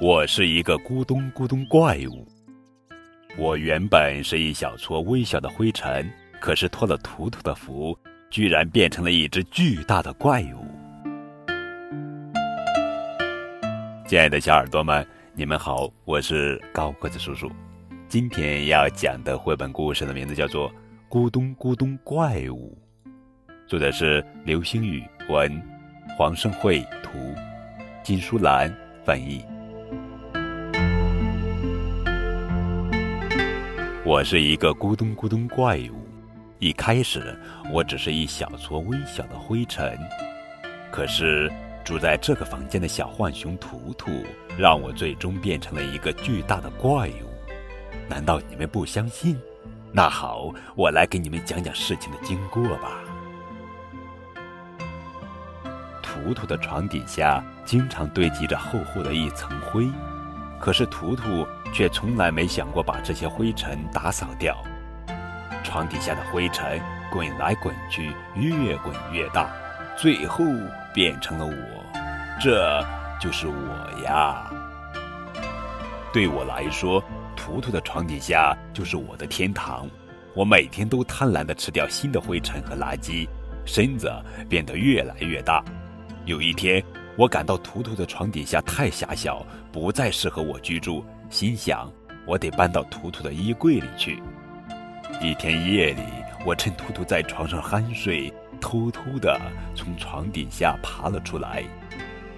我是一个咕咚咕咚怪物。我原本是一小撮微小的灰尘，可是托了图图的福，居然变成了一只巨大的怪物。亲爱的小耳朵们，你们好，我是高个子叔叔。今天要讲的绘本故事的名字叫做《咕咚咕咚怪物》，作者是流星雨文，黄胜惠图，金淑兰翻译。我是一个咕咚咕咚怪物，一开始我只是一小撮微小的灰尘，可是住在这个房间的小浣熊图图，让我最终变成了一个巨大的怪物。难道你们不相信？那好，我来给你们讲讲事情的经过吧。图图的床底下经常堆积着厚厚的一层灰。可是图图却从来没想过把这些灰尘打扫掉，床底下的灰尘滚来滚去，越滚越大，最后变成了我，这就是我呀。对我来说，图图的床底下就是我的天堂，我每天都贪婪地吃掉新的灰尘和垃圾，身子变得越来越大。有一天。我感到图图的床底下太狭小，不再适合我居住，心想我得搬到图图的衣柜里去。一天夜里，我趁图图在床上酣睡，偷偷地从床底下爬了出来。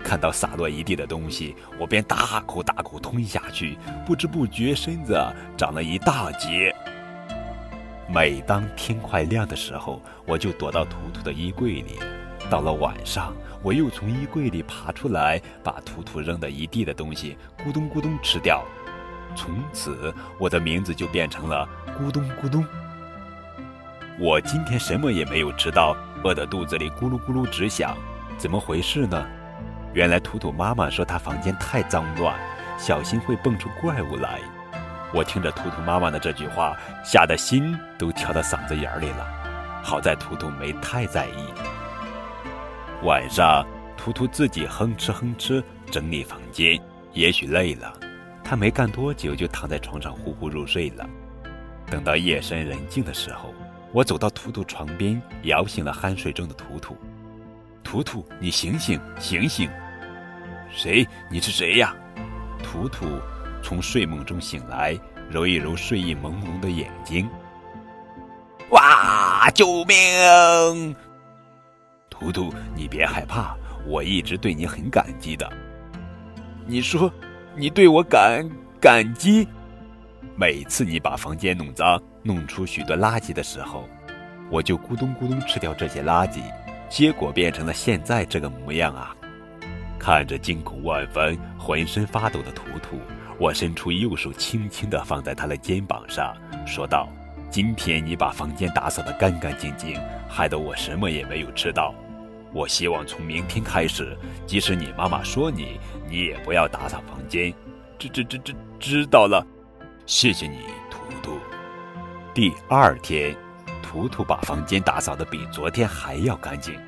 看到洒落一地的东西，我便大口大口吞下去，不知不觉身子长了一大截。每当天快亮的时候，我就躲到图图的衣柜里。到了晚上，我又从衣柜里爬出来，把图图扔的一地的东西咕咚咕咚吃掉。从此，我的名字就变成了咕咚咕咚。我今天什么也没有吃到，饿得肚子里咕噜咕噜直响。怎么回事呢？原来图图妈妈说她房间太脏乱，小心会蹦出怪物来。我听着图图妈妈的这句话，吓得心都跳到嗓子眼里了。好在图图没太在意。晚上，图图自己哼哧哼哧整理房间，也许累了，他没干多久就躺在床上呼呼入睡了。等到夜深人静的时候，我走到图图床边，摇醒了酣睡中的图图。图图，你醒醒，醒醒！谁？你是谁呀？图图从睡梦中醒来，揉一揉睡意朦胧的眼睛。哇！救命！图图，你别害怕，我一直对你很感激的。你说，你对我感感激？每次你把房间弄脏、弄出许多垃圾的时候，我就咕咚咕咚吃掉这些垃圾，结果变成了现在这个模样啊！看着惊恐万分、浑身发抖的图图，我伸出右手，轻轻地放在他的肩膀上，说道：“今天你把房间打扫得干干净净，害得我什么也没有吃到。”我希望从明天开始，即使你妈妈说你，你也不要打扫房间。知知知知知道了，谢谢你，图图。第二天，图图把房间打扫的比昨天还要干净，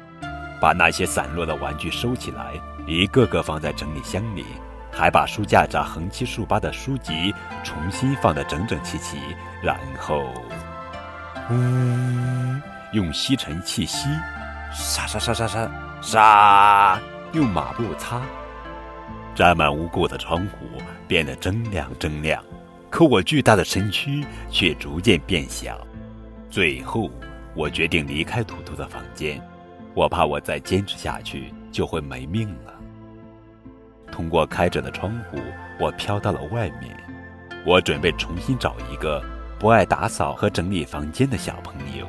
把那些散落的玩具收起来，一个个放在整理箱里，还把书架上横七竖八的书籍重新放得整整齐齐，然后，嗯，用吸尘器吸。沙沙沙沙沙沙，用抹布擦，沾满污垢的窗户变得铮亮铮亮，可我巨大的身躯却逐渐变小。最后，我决定离开图图的房间，我怕我再坚持下去就会没命了。通过开着的窗户，我飘到了外面。我准备重新找一个不爱打扫和整理房间的小朋友。